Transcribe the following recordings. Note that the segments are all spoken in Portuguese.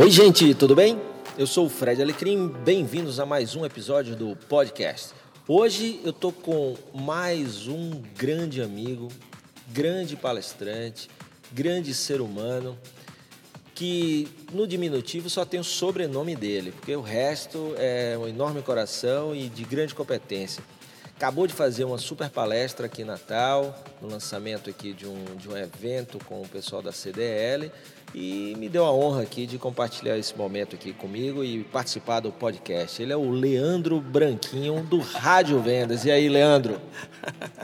Oi, gente, tudo bem? Eu sou o Fred Alecrim, bem-vindos a mais um episódio do podcast. Hoje eu tô com mais um grande amigo, grande palestrante, grande ser humano, que no diminutivo só tem o sobrenome dele, porque o resto é um enorme coração e de grande competência. Acabou de fazer uma super palestra aqui em Natal, no lançamento aqui de um, de um evento com o pessoal da CDL e me deu a honra aqui de compartilhar esse momento aqui comigo e participar do podcast. Ele é o Leandro Branquinho do Rádio Vendas. E aí, Leandro?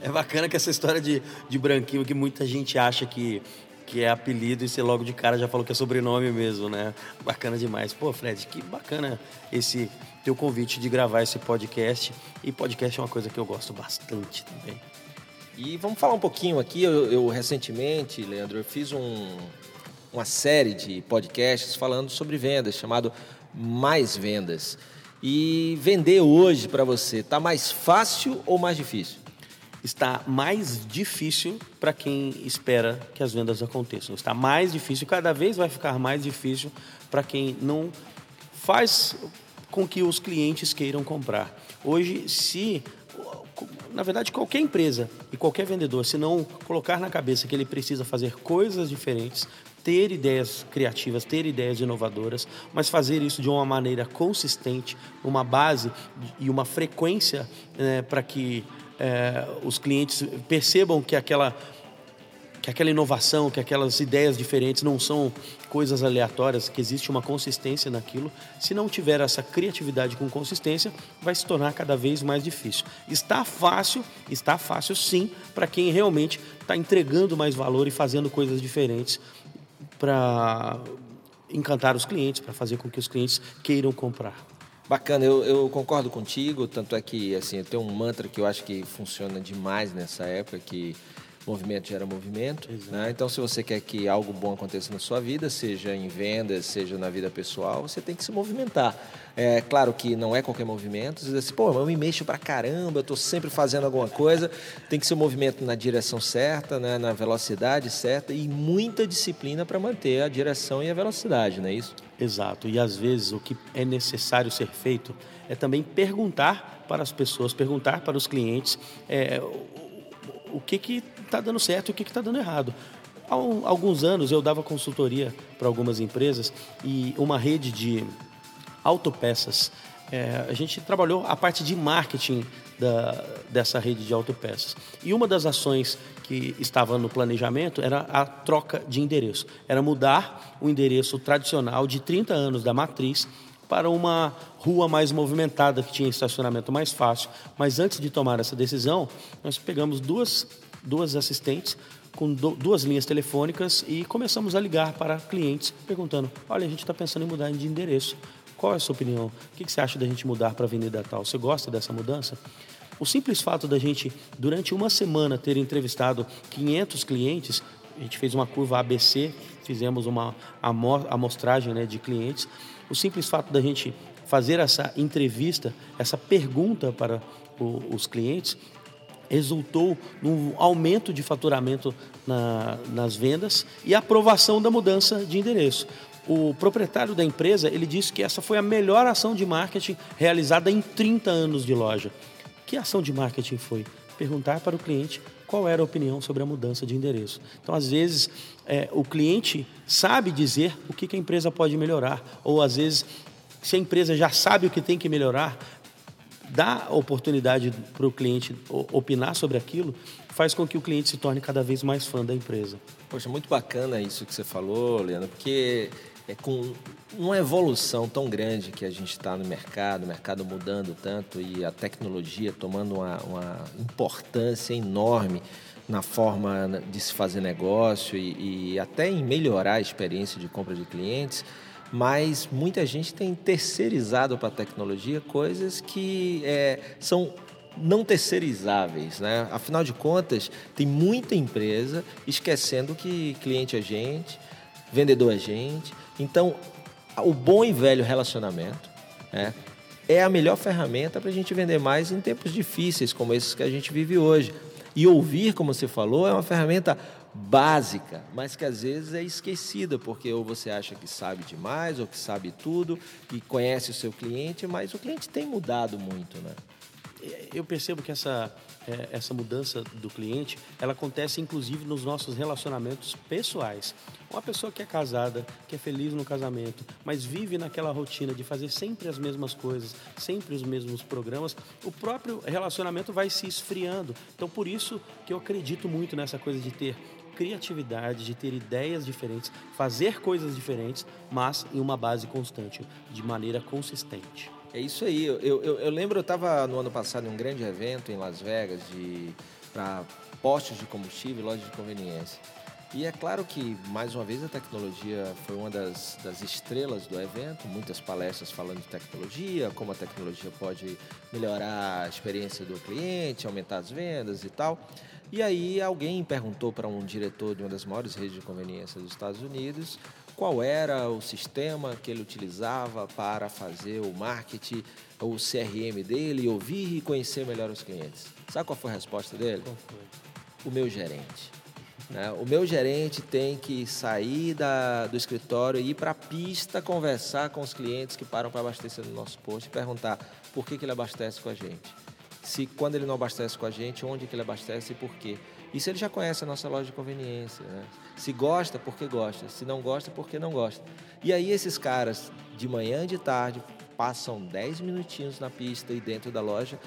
É bacana que essa história de, de Branquinho que muita gente acha que que é apelido e você logo de cara já falou que é sobrenome mesmo, né? Bacana demais. Pô, Fred, que bacana esse teu convite de gravar esse podcast. E podcast é uma coisa que eu gosto bastante também. E vamos falar um pouquinho aqui. Eu, eu recentemente, Leandro, eu fiz um, uma série de podcasts falando sobre vendas, chamado Mais Vendas. E vender hoje para você, tá mais fácil ou mais difícil? Está mais difícil para quem espera que as vendas aconteçam. Está mais difícil, cada vez vai ficar mais difícil para quem não faz com que os clientes queiram comprar. Hoje, se na verdade, qualquer empresa e qualquer vendedor, se não colocar na cabeça que ele precisa fazer coisas diferentes, ter ideias criativas, ter ideias inovadoras, mas fazer isso de uma maneira consistente, uma base e uma frequência né, para que é, os clientes percebam que aquela que aquela inovação, que aquelas ideias diferentes não são coisas aleatórias, que existe uma consistência naquilo. Se não tiver essa criatividade com consistência, vai se tornar cada vez mais difícil. Está fácil, está fácil sim, para quem realmente está entregando mais valor e fazendo coisas diferentes para encantar os clientes, para fazer com que os clientes queiram comprar. Bacana, eu, eu, concordo contigo, tanto é que assim, tem um mantra que eu acho que funciona demais nessa época, que movimento gera movimento. Né? Então, se você quer que algo bom aconteça na sua vida, seja em vendas, seja na vida pessoal, você tem que se movimentar. É claro que não é qualquer movimento. Você diz assim, pô, eu me mexo pra caramba, eu estou sempre fazendo alguma coisa. Tem que ser um movimento na direção certa, né? na velocidade certa e muita disciplina para manter a direção e a velocidade, não é isso? Exato. E às vezes o que é necessário ser feito é também perguntar para as pessoas, perguntar para os clientes é, o, o que está dando certo e o que está dando errado. Há alguns anos eu dava consultoria para algumas empresas e uma rede de autopeças. É, a gente trabalhou a parte de marketing da, dessa rede de autopeças. E uma das ações que estava no planejamento era a troca de endereço. Era mudar o endereço tradicional de 30 anos da matriz para uma rua mais movimentada, que tinha estacionamento mais fácil. Mas antes de tomar essa decisão, nós pegamos duas, duas assistentes com duas linhas telefônicas e começamos a ligar para clientes perguntando: olha, a gente está pensando em mudar de endereço. Qual é a sua opinião? O que você acha da gente mudar para a Avenida Tal? Você gosta dessa mudança? O simples fato da gente, durante uma semana, ter entrevistado 500 clientes, a gente fez uma curva ABC, fizemos uma amostragem né, de clientes. O simples fato da gente fazer essa entrevista, essa pergunta para o, os clientes, resultou num aumento de faturamento na, nas vendas e aprovação da mudança de endereço o proprietário da empresa ele disse que essa foi a melhor ação de marketing realizada em 30 anos de loja. Que ação de marketing foi? Perguntar para o cliente qual era a opinião sobre a mudança de endereço. Então, às vezes, é, o cliente sabe dizer o que, que a empresa pode melhorar, ou às vezes, se a empresa já sabe o que tem que melhorar, dá oportunidade para o cliente opinar sobre aquilo, faz com que o cliente se torne cada vez mais fã da empresa. Poxa, muito bacana isso que você falou, Leandro, porque é com uma evolução tão grande que a gente está no mercado, o mercado mudando tanto e a tecnologia tomando uma, uma importância enorme na forma de se fazer negócio e, e, até em melhorar a experiência de compra de clientes, mas muita gente tem terceirizado para a tecnologia coisas que é, são não terceirizáveis, né? Afinal de contas, tem muita empresa esquecendo que cliente é gente, vendedor é gente, então, o bom e velho relacionamento né, é a melhor ferramenta para a gente vender mais em tempos difíceis como esses que a gente vive hoje. E ouvir, como você falou, é uma ferramenta básica, mas que às vezes é esquecida, porque ou você acha que sabe demais, ou que sabe tudo, e conhece o seu cliente, mas o cliente tem mudado muito, né? Eu percebo que essa, é, essa mudança do cliente, ela acontece inclusive nos nossos relacionamentos pessoais. Uma pessoa que é casada, que é feliz no casamento, mas vive naquela rotina de fazer sempre as mesmas coisas, sempre os mesmos programas, o próprio relacionamento vai se esfriando. Então, por isso que eu acredito muito nessa coisa de ter criatividade, de ter ideias diferentes, fazer coisas diferentes, mas em uma base constante, de maneira consistente. É isso aí. Eu, eu, eu lembro, eu estava no ano passado em um grande evento em Las Vegas para postos de combustível e lojas de conveniência. E é claro que, mais uma vez, a tecnologia foi uma das, das estrelas do evento, muitas palestras falando de tecnologia, como a tecnologia pode melhorar a experiência do cliente, aumentar as vendas e tal. E aí alguém perguntou para um diretor de uma das maiores redes de conveniência dos Estados Unidos qual era o sistema que ele utilizava para fazer o marketing, o CRM dele, ouvir e conhecer melhor os clientes. Sabe qual foi a resposta dele? Qual foi? O meu gerente. Né? O meu gerente tem que sair da, do escritório e ir para a pista conversar com os clientes que param para abastecer no nosso posto e perguntar por que, que ele abastece com a gente se quando ele não abastece com a gente, onde que ele abastece e por quê. Isso ele já conhece a nossa loja de conveniência. Né? Se gosta, porque gosta. Se não gosta, porque não gosta. E aí esses caras, de manhã e de tarde, passam 10 minutinhos na pista e dentro da loja,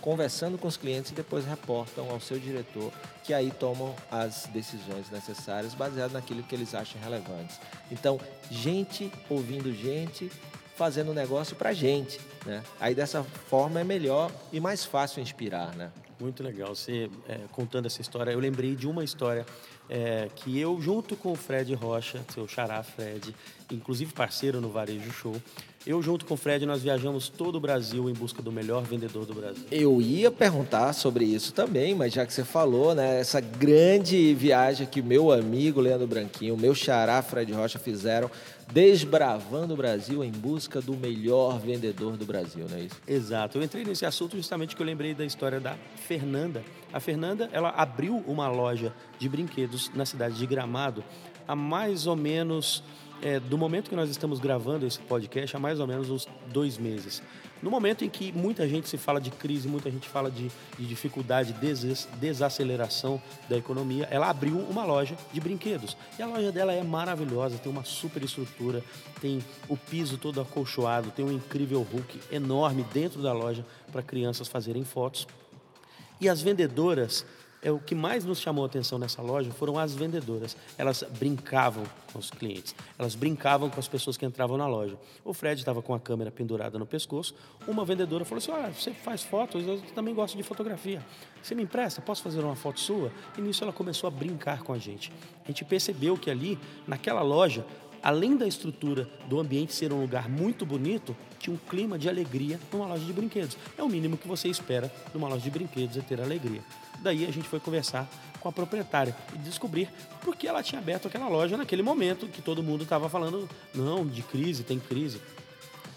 conversando com os clientes e depois reportam ao seu diretor, que aí tomam as decisões necessárias baseado naquilo que eles acham relevantes. Então, gente ouvindo gente, fazendo negócio para gente, né? Aí dessa forma é melhor e mais fácil inspirar, né? Muito legal. Você é, contando essa história, eu lembrei de uma história é, que eu, junto com o Fred Rocha, seu xará Fred, inclusive parceiro no Varejo Show, eu, junto com o Fred, nós viajamos todo o Brasil em busca do melhor vendedor do Brasil. Eu ia perguntar sobre isso também, mas já que você falou, né, essa grande viagem que meu amigo Leandro Branquinho, meu xará Fred Rocha fizeram, desbravando o Brasil em busca do melhor vendedor do Brasil, não é isso? Exato. Eu entrei nesse assunto justamente que eu lembrei da história da Fernanda. A Fernanda, ela abriu uma loja de brinquedos na cidade de Gramado há mais ou menos é, do momento que nós estamos gravando esse podcast há mais ou menos uns dois meses. No momento em que muita gente se fala de crise, muita gente fala de, de dificuldade, des, desaceleração da economia, ela abriu uma loja de brinquedos. E a loja dela é maravilhosa, tem uma super estrutura, tem o piso todo acolchoado, tem um incrível Hulk enorme dentro da loja para crianças fazerem fotos. E as vendedoras é o que mais nos chamou a atenção nessa loja foram as vendedoras. Elas brincavam com os clientes, elas brincavam com as pessoas que entravam na loja. O Fred estava com a câmera pendurada no pescoço. Uma vendedora falou assim: Olha, você faz fotos, eu também gosto de fotografia. Você me empresta? Posso fazer uma foto sua? E nisso ela começou a brincar com a gente. A gente percebeu que ali, naquela loja, além da estrutura do ambiente ser um lugar muito bonito, tinha um clima de alegria numa loja de brinquedos. É o mínimo que você espera numa loja de brinquedos, é ter alegria. Daí a gente foi conversar com a proprietária e descobrir por que ela tinha aberto aquela loja naquele momento que todo mundo estava falando, não, de crise, tem crise.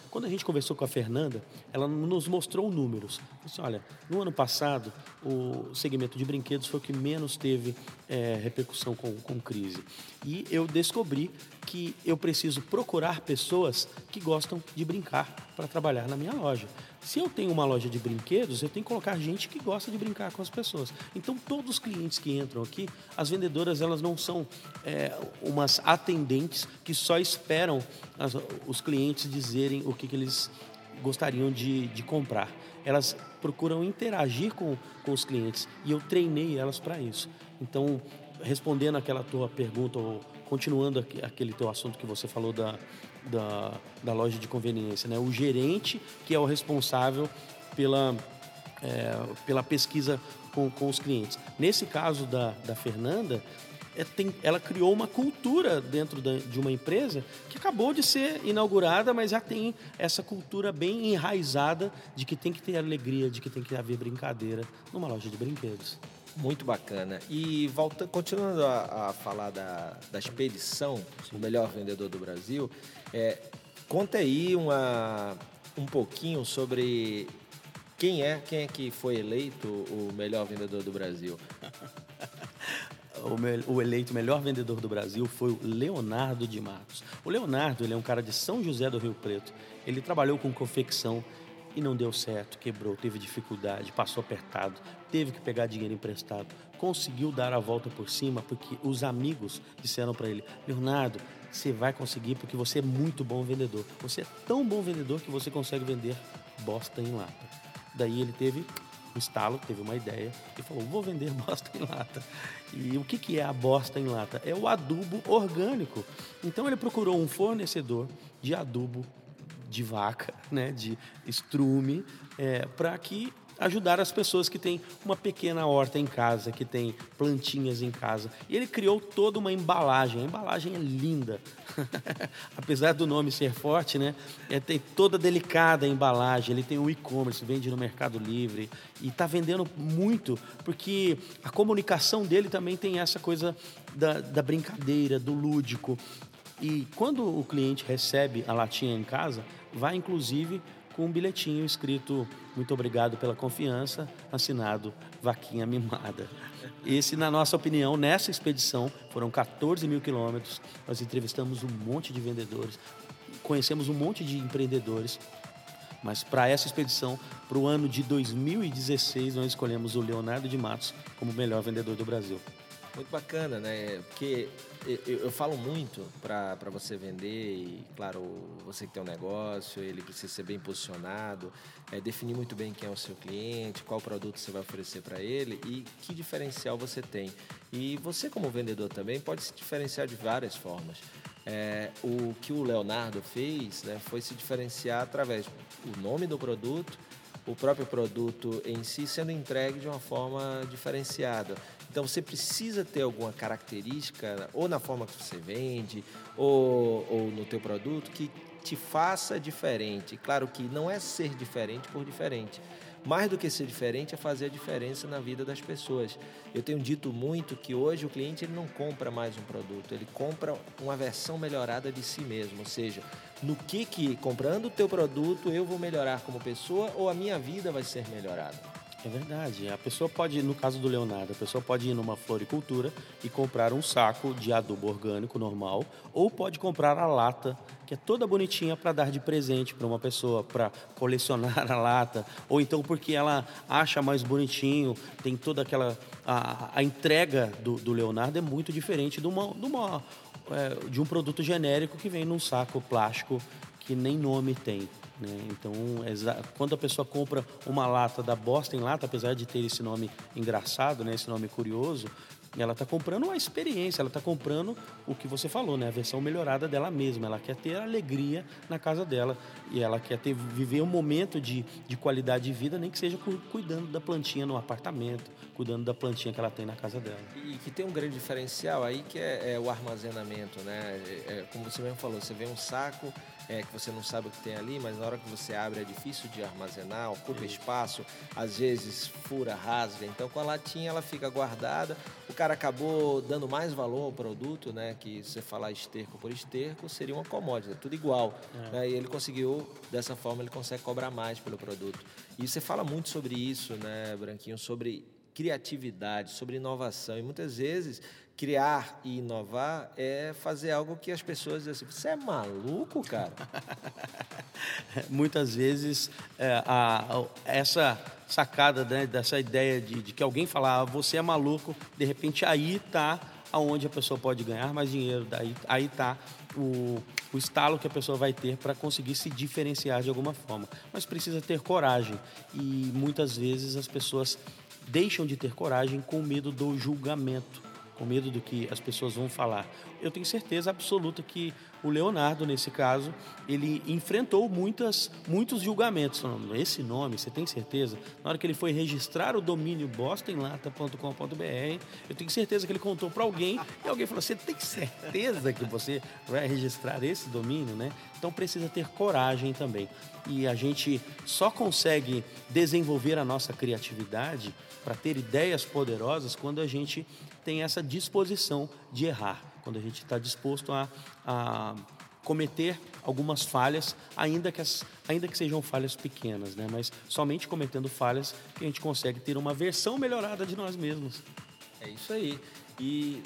Quando a gente conversou com a Fernanda, ela nos mostrou números. Disse, olha, no ano passado, o segmento de brinquedos foi o que menos teve é, repercussão com, com crise. E eu descobri que eu preciso procurar pessoas que gostam de brincar para trabalhar na minha loja. Se eu tenho uma loja de brinquedos, eu tenho que colocar gente que gosta de brincar com as pessoas. Então, todos os clientes que entram aqui, as vendedoras elas não são é, umas atendentes que só esperam as, os clientes dizerem o que, que eles gostariam de, de comprar. Elas procuram interagir com, com os clientes e eu treinei elas para isso. Então, respondendo aquela tua pergunta ou continuando aquele teu assunto que você falou da, da, da loja de conveniência, né? O gerente que é o responsável pela, é, pela pesquisa com, com os clientes. Nesse caso da, da Fernanda, é, tem, ela criou uma cultura dentro da, de uma empresa que acabou de ser inaugurada, mas já tem essa cultura bem enraizada de que tem que ter alegria, de que tem que haver brincadeira numa loja de brinquedos. Muito bacana. E volta, continuando a, a falar da, da expedição, o melhor vendedor do Brasil, é, conta aí uma, um pouquinho sobre quem é, quem é que foi eleito o melhor vendedor do Brasil. o, eleito melhor vendedor do Brasil foi o Leonardo de Matos. O Leonardo ele é um cara de São José do Rio Preto. Ele trabalhou com confecção e não deu certo, quebrou, teve dificuldade, passou apertado, teve que pegar dinheiro emprestado, conseguiu dar a volta por cima porque os amigos disseram para ele: Leonardo, você vai conseguir porque você é muito bom vendedor. Você é tão bom vendedor que você consegue vender bosta em lata. Daí ele teve um estalo, teve uma ideia e falou: vou vender bosta em lata. E o que, que é a bosta em lata? É o adubo orgânico. Então ele procurou um fornecedor de adubo de vaca, né, de estrume, é, para que ajudar as pessoas que têm uma pequena horta em casa, que tem plantinhas em casa. E ele criou toda uma embalagem. A embalagem é linda. Apesar do nome ser forte, né? É, tem toda delicada a embalagem. Ele tem o e-commerce, vende no Mercado Livre e está vendendo muito, porque a comunicação dele também tem essa coisa da, da brincadeira, do lúdico. E quando o cliente recebe a latinha em casa, vai inclusive com um bilhetinho escrito Muito obrigado pela confiança, assinado Vaquinha Mimada. Esse, na nossa opinião, nessa expedição, foram 14 mil quilômetros, nós entrevistamos um monte de vendedores, conhecemos um monte de empreendedores, mas para essa expedição, para o ano de 2016, nós escolhemos o Leonardo de Matos como o melhor vendedor do Brasil. Muito bacana, né? Porque eu, eu falo muito para você vender e, claro, você que tem um negócio, ele precisa ser bem posicionado, é, definir muito bem quem é o seu cliente, qual produto você vai oferecer para ele e que diferencial você tem. E você, como vendedor também, pode se diferenciar de várias formas. É, o que o Leonardo fez né, foi se diferenciar através do nome do produto, o próprio produto em si sendo entregue de uma forma diferenciada. Então você precisa ter alguma característica, ou na forma que você vende, ou, ou no teu produto, que te faça diferente. Claro que não é ser diferente por diferente. Mais do que ser diferente é fazer a diferença na vida das pessoas. Eu tenho dito muito que hoje o cliente ele não compra mais um produto, ele compra uma versão melhorada de si mesmo. Ou seja, no que que comprando o teu produto eu vou melhorar como pessoa ou a minha vida vai ser melhorada. É verdade. A pessoa pode, no caso do Leonardo, a pessoa pode ir numa floricultura e comprar um saco de adubo orgânico normal, ou pode comprar a lata, que é toda bonitinha para dar de presente para uma pessoa, para colecionar a lata, ou então porque ela acha mais bonitinho, tem toda aquela. A, a entrega do, do, Leonardo é muito diferente de, uma, de, uma, é, de um produto genérico que vem num saco plástico que nem nome tem. Né? Então, quando a pessoa compra uma lata da Bosta em Lata, apesar de ter esse nome engraçado, né? esse nome curioso, ela está comprando uma experiência, ela está comprando o que você falou, né? a versão melhorada dela mesma. Ela quer ter alegria na casa dela e ela quer ter, viver um momento de, de qualidade de vida, nem que seja cuidando da plantinha no apartamento, cuidando da plantinha que ela tem na casa dela. E que tem um grande diferencial aí que é, é o armazenamento, né? É, é como você mesmo falou, você vê um saco é, que você não sabe o que tem ali, mas na hora que você abre é difícil de armazenar, ocupa espaço, às vezes fura, rasga. Então com a latinha ela fica guardada. O cara acabou dando mais valor ao produto, né? Que se você falar esterco por esterco, seria uma commodity, é tudo igual. É. Né? E ele conseguiu, dessa forma, ele consegue cobrar mais pelo produto. E você fala muito sobre isso, né, Branquinho, sobre criatividade, sobre inovação. E muitas vezes criar e inovar é fazer algo que as pessoas dizem assim, você é maluco, cara? Muitas vezes é, a, a, essa sacada né, dessa ideia de, de, que alguém falar ah, você é maluco, de repente aí está aonde a pessoa pode ganhar mais dinheiro, daí aí está o, o estalo que a pessoa vai ter para conseguir se diferenciar de alguma forma. Mas precisa ter coragem e muitas vezes as pessoas deixam de ter coragem com medo do julgamento com medo do que as pessoas vão falar. Eu tenho certeza absoluta que o Leonardo, nesse caso, ele enfrentou muitas, muitos julgamentos. Esse nome, você tem certeza? Na hora que ele foi registrar o domínio bostonlata.com.br, eu tenho certeza que ele contou para alguém e alguém falou: Você tem certeza que você vai registrar esse domínio, né? Então precisa ter coragem também. E a gente só consegue desenvolver a nossa criatividade para ter ideias poderosas quando a gente tem essa disposição de errar, quando a gente está disposto a, a, cometer algumas falhas, ainda que, as, ainda que sejam falhas pequenas, né? mas somente cometendo falhas que a gente consegue ter uma versão melhorada de nós mesmos. É isso aí. E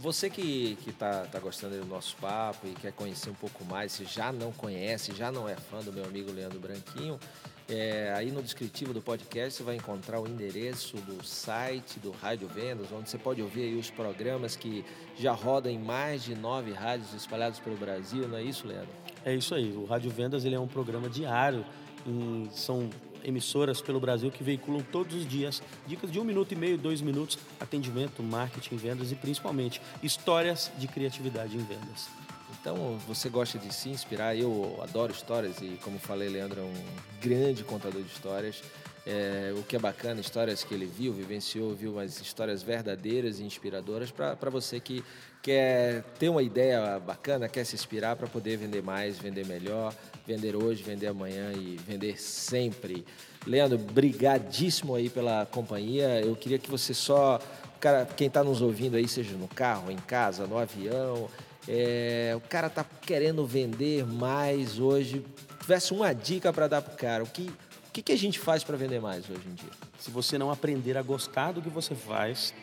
você que está tá gostando do nosso papo e quer conhecer um pouco mais, se já não conhece, já não é fã do meu amigo Leandro Branquinho, é, aí no descritivo do podcast você vai encontrar o endereço do site do Rádio Vendas, onde você pode ouvir os programas que já rodam em mais de nove rádios espalhados pelo Brasil, não é isso, Leandro? É isso aí. O Rádio Vendas ele é um programa diário. Em, são emissoras pelo Brasil que veiculam todos os dias dicas de um minuto e meio, dois minutos, atendimento, marketing, vendas e principalmente histórias de criatividade em vendas. Então, você gosta de se inspirar, eu adoro histórias e, como falei, Leandro é um grande contador de histórias. É, o que é bacana, histórias que ele viu, vivenciou, viu, mas histórias verdadeiras e inspiradoras para você que quer ter uma ideia bacana, quer se inspirar para poder vender mais, vender melhor, vender hoje, vender amanhã e vender sempre. Leandro, brigadíssimo aí pela companhia. Eu queria que você só, cara, quem está nos ouvindo aí, seja no carro, em casa, no avião, é, o cara está querendo vender mais hoje. Tivesse uma dica para dar para o cara, o que o que, que a gente faz para vender mais hoje em dia? Se você não aprender a gostar do que você faz,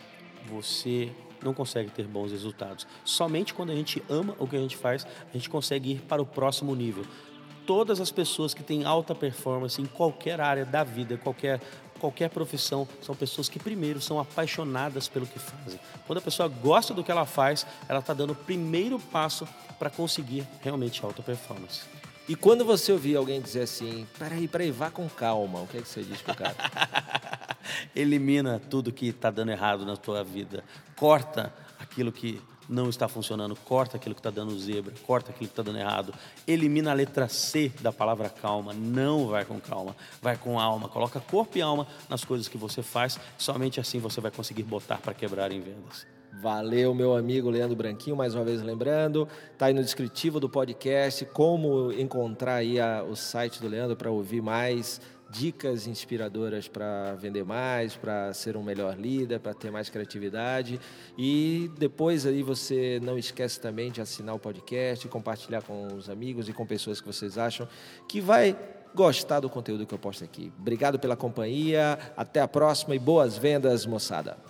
você não consegue ter bons resultados. Somente quando a gente ama o que a gente faz, a gente consegue ir para o próximo nível. Todas as pessoas que têm alta performance em qualquer área da vida, qualquer qualquer profissão, são pessoas que primeiro são apaixonadas pelo que fazem. Quando a pessoa gosta do que ela faz, ela está dando o primeiro passo para conseguir realmente alta performance. E quando você ouvir alguém dizer assim, peraí, peraí, vá com calma, o que é que você diz pro cara? Elimina tudo que está dando errado na tua vida. Corta aquilo que não está funcionando, corta aquilo que está dando zebra, corta aquilo que está dando errado, elimina a letra C da palavra calma, não vai com calma, vai com alma, coloca corpo e alma nas coisas que você faz, somente assim você vai conseguir botar para quebrar em vendas. Valeu, meu amigo Leandro Branquinho, mais uma vez lembrando, tá aí no descritivo do podcast como encontrar aí a, o site do Leandro para ouvir mais dicas inspiradoras para vender mais, para ser um melhor líder, para ter mais criatividade. E depois aí você não esquece também de assinar o podcast, compartilhar com os amigos e com pessoas que vocês acham que vai gostar do conteúdo que eu posto aqui. Obrigado pela companhia, até a próxima e boas vendas, moçada.